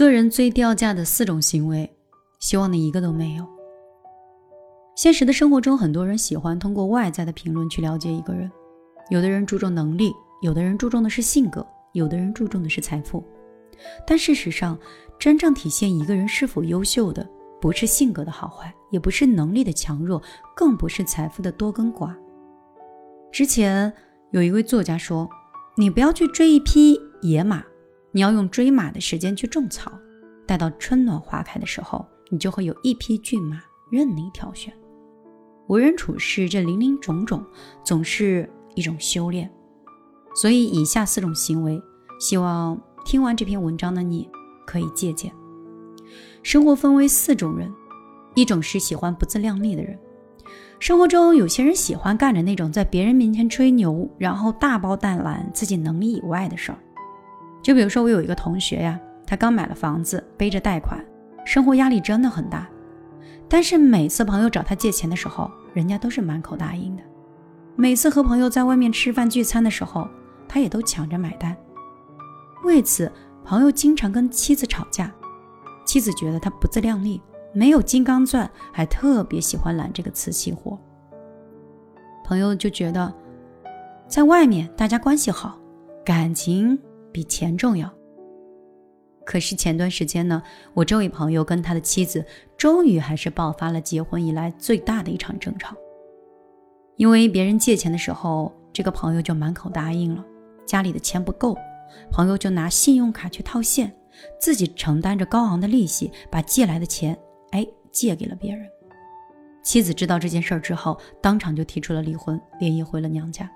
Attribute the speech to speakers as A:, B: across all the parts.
A: 做人最掉价的四种行为，希望你一个都没有。现实的生活中，很多人喜欢通过外在的评论去了解一个人，有的人注重能力，有的人注重的是性格，有的人注重的是财富。但事实上，真正体现一个人是否优秀的，不是性格的好坏，也不是能力的强弱，更不是财富的多跟寡。之前有一位作家说：“你不要去追一匹野马，你要用追马的时间去种草，待到春暖花开的时候，你就会有一匹骏马任你挑选。”为人处事，这林林种种，总是一种修炼。所以，以下四种行为，希望。听完这篇文章的你，可以借鉴。生活分为四种人，一种是喜欢不自量力的人。生活中有些人喜欢干着那种在别人面前吹牛，然后大包大揽自己能力以外的事儿。就比如说，我有一个同学呀，他刚买了房子，背着贷款，生活压力真的很大。但是每次朋友找他借钱的时候，人家都是满口答应的。每次和朋友在外面吃饭聚餐的时候，他也都抢着买单。为此，朋友经常跟妻子吵架。妻子觉得他不自量力，没有金刚钻，还特别喜欢揽这个瓷器活。朋友就觉得，在外面大家关系好，感情比钱重要。可是前段时间呢，我这位朋友跟他的妻子终于还是爆发了结婚以来最大的一场争吵。因为别人借钱的时候，这个朋友就满口答应了，家里的钱不够。朋友就拿信用卡去套现，自己承担着高昂的利息，把借来的钱，哎，借给了别人。妻子知道这件事儿之后，当场就提出了离婚，连夜回了娘家。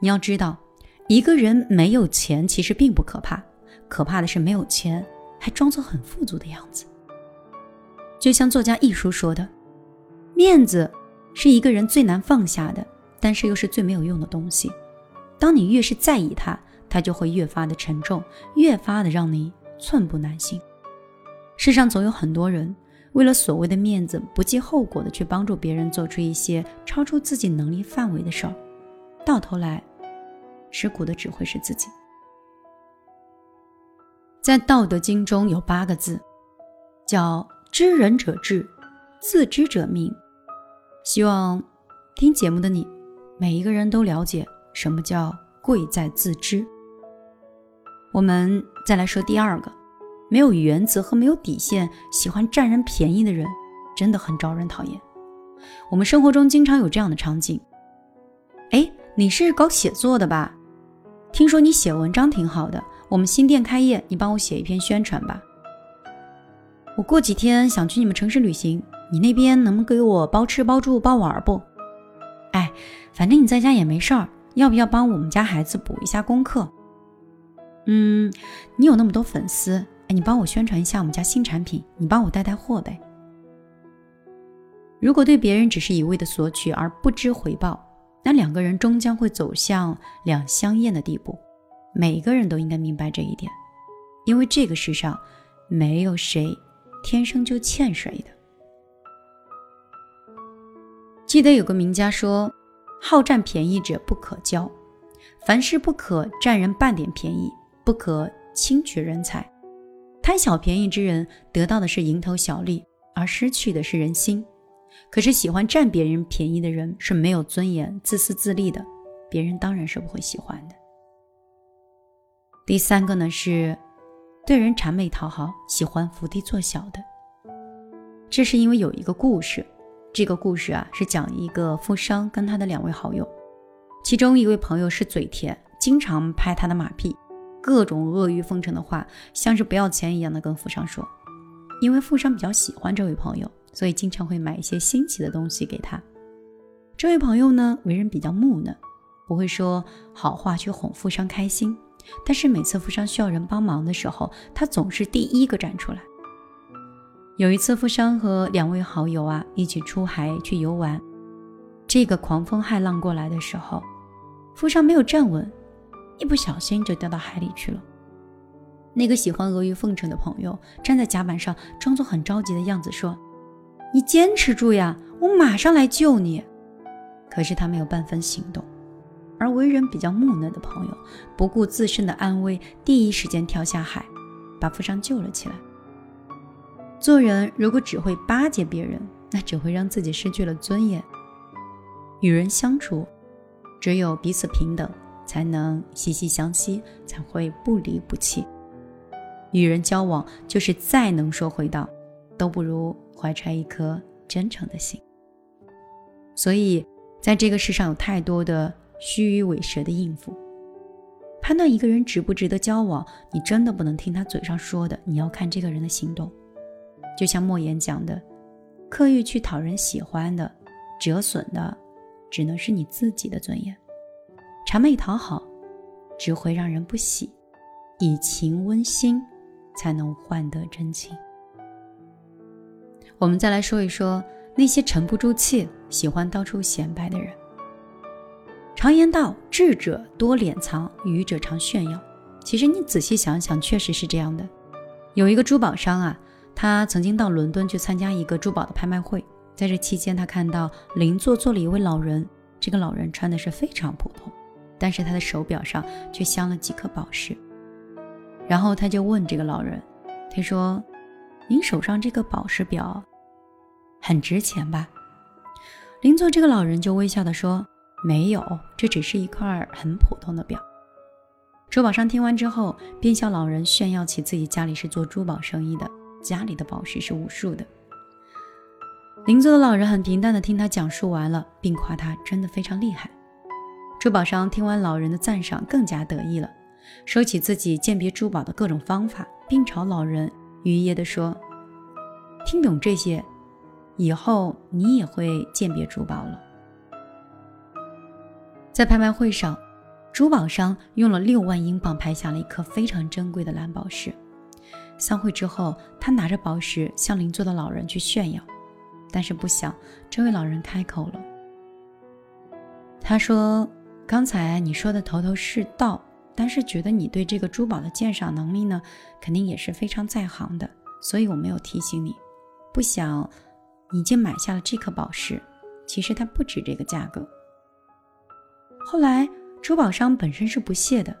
A: 你要知道，一个人没有钱其实并不可怕，可怕的是没有钱还装作很富足的样子。就像作家一书说的，面子是一个人最难放下的，但是又是最没有用的东西。当你越是在意它，它就会越发的沉重，越发的让你寸步难行。世上总有很多人为了所谓的面子，不计后果的去帮助别人做出一些超出自己能力范围的事儿，到头来吃苦的只会是自己。在《道德经》中有八个字，叫“知人者智，自知者明”。希望听节目的你，每一个人都了解什么叫贵在自知。我们再来说第二个，没有原则和没有底线，喜欢占人便宜的人，真的很招人讨厌。我们生活中经常有这样的场景：哎，你是搞写作的吧？听说你写文章挺好的，我们新店开业，你帮我写一篇宣传吧。我过几天想去你们城市旅行，你那边能不能给我包吃包住包玩不？哎，反正你在家也没事儿，要不要帮我们家孩子补一下功课？嗯，你有那么多粉丝，哎，你帮我宣传一下我们家新产品，你帮我带带货呗。如果对别人只是一味的索取而不知回报，那两个人终将会走向两相厌的地步。每个人都应该明白这一点，因为这个世上没有谁天生就欠谁的。记得有个名家说：“好占便宜者不可交，凡事不可占人半点便宜。”不可轻取人才，贪小便宜之人得到的是蝇头小利，而失去的是人心。可是喜欢占别人便宜的人是没有尊严、自私自利的，别人当然是不会喜欢的。第三个呢是对人谄媚讨好，喜欢伏低做小的。这是因为有一个故事，这个故事啊是讲一个富商跟他的两位好友，其中一位朋友是嘴甜，经常拍他的马屁。各种阿谀奉承的话，像是不要钱一样的跟富商说。因为富商比较喜欢这位朋友，所以经常会买一些新奇的东西给他。这位朋友呢，为人比较木讷，不会说好话去哄富商开心。但是每次富商需要人帮忙的时候，他总是第一个站出来。有一次，富商和两位好友啊一起出海去游玩，这个狂风骇浪过来的时候，富商没有站稳。一不小心就掉到海里去了。那个喜欢阿谀奉承的朋友站在甲板上，装作很着急的样子说：“你坚持住呀，我马上来救你。”可是他没有半分行动。而为人比较木讷的朋友，不顾自身的安危，第一时间跳下海，把富商救了起来。做人如果只会巴结别人，那只会让自己失去了尊严。与人相处，只有彼此平等，才能息息相惜，才会不离不弃。与人交往，就是再能说会道，都不如怀揣一颗真诚的心。所以，在这个世上有太多的虚与委蛇的应付。判断一个人值不值得交往，你真的不能听他嘴上说的，你要看这个人的行动。就像莫言讲的，刻意去讨人喜欢的，折损的，只能是你自己的尊严；谄媚讨好，只会让人不喜。以情温心，才能换得真情。我们再来说一说那些沉不住气、喜欢到处显摆的人。常言道：“智者多敛藏，愚者常炫耀。”其实你仔细想想，确实是这样的。有一个珠宝商啊，他曾经到伦敦去参加一个珠宝的拍卖会，在这期间，他看到邻座坐了一位老人。这个老人穿的是非常普通，但是他的手表上却镶了几颗宝石。然后他就问这个老人：“他说，您手上这个宝石表很值钱吧？”邻座这个老人就微笑的说。没有，这只是一块很普通的表。珠宝商听完之后，便向老人炫耀起自己家里是做珠宝生意的，家里的宝石是无数的。邻座的老人很平淡的听他讲述完了，并夸他真的非常厉害。珠宝商听完老人的赞赏，更加得意了，说起自己鉴别珠宝的各种方法，并朝老人愉悦的说：“听懂这些，以后你也会鉴别珠宝了。”在拍卖会上，珠宝商用了六万英镑拍下了一颗非常珍贵的蓝宝石。散会之后，他拿着宝石向邻座的老人去炫耀，但是不想这位老人开口了。他说：“刚才你说的头头是道，但是觉得你对这个珠宝的鉴赏能力呢，肯定也是非常在行的，所以我没有提醒你。不想已经买下了这颗宝石，其实它不值这个价格。”后来，珠宝商本身是不屑的，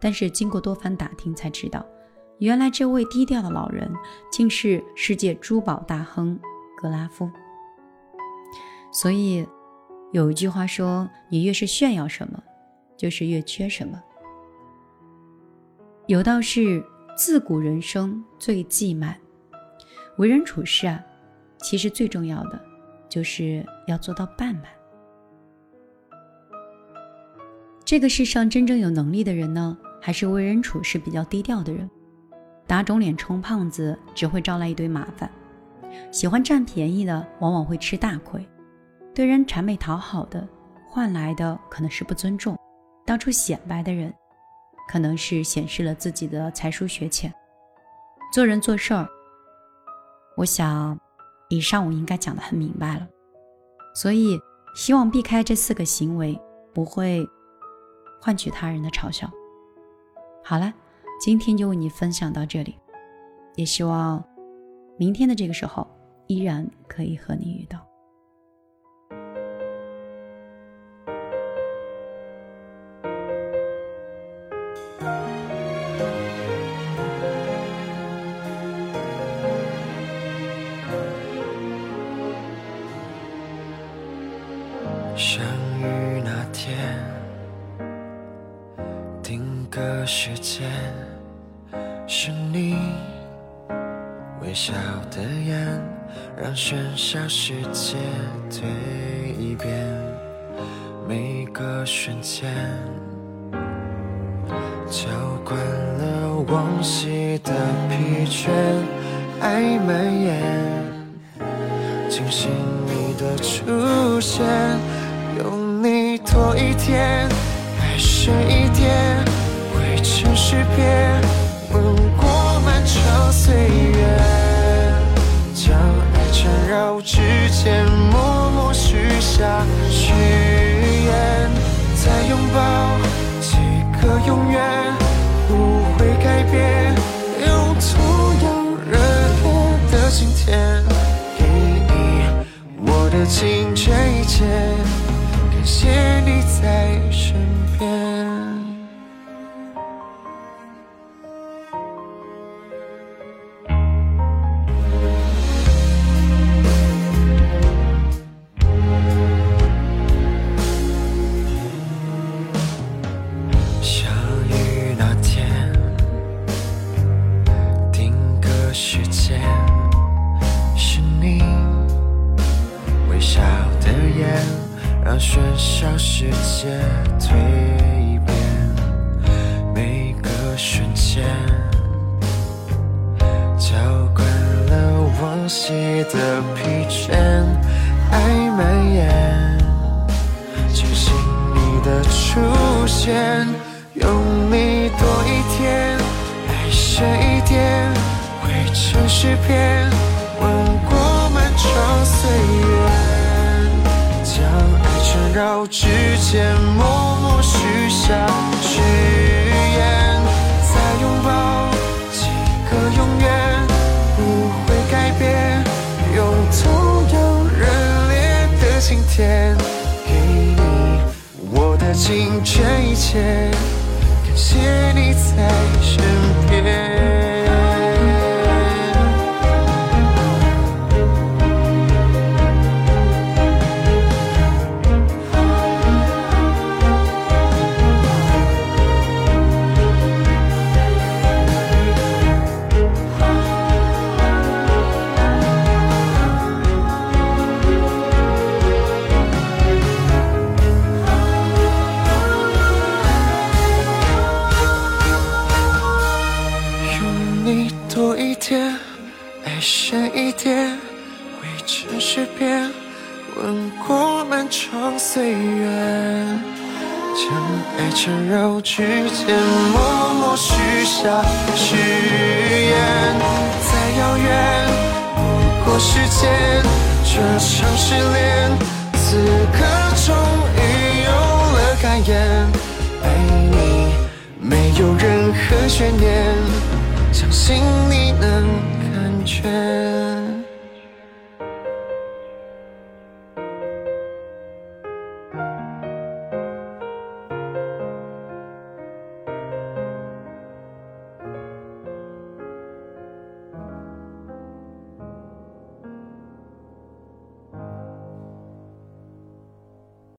A: 但是经过多番打听才知道，原来这位低调的老人竟是世界珠宝大亨格拉夫。所以，有一句话说：“你越是炫耀什么，就是越缺什么。”有道是：“自古人生最忌慢，为人处事啊，其实最重要的就是要做到半满。”这个世上真正有能力的人呢，还是为人处事比较低调的人。打肿脸充胖子只会招来一堆麻烦。喜欢占便宜的往往会吃大亏。对人谄媚讨好的，换来的可能是不尊重。当初显摆的人，可能是显示了自己的才疏学浅。做人做事儿，我想，以上我应该讲的很明白了。所以，希望避开这四个行为，不会。换取他人的嘲笑。好了，今天就为你分享到这里，也希望明天的这个时候依然可以和你遇到。
B: 喧嚣世界蜕变。每个瞬间，浇灌了往昔的疲倦，爱蔓延，惊醒你的出现，有你多一点，爱深一点。城市边，吻感谢你在身边。喧嚣世界蜕变，每个瞬间浇灌了往昔的疲倦。爱蔓延，庆幸你的出现，用力多一天，爱深一点，绘成诗篇，吻过漫长岁月。绕指尖，默默许下誓言，再拥抱几个永远，不会改变，用同样热烈的晴天，给你我的青春一切，感谢你在身边。吻过漫长岁月，将爱缠绕指尖，默默许下誓言。再遥远，不过时间，这场失恋，此刻终于有了感言。爱你没有任何悬念，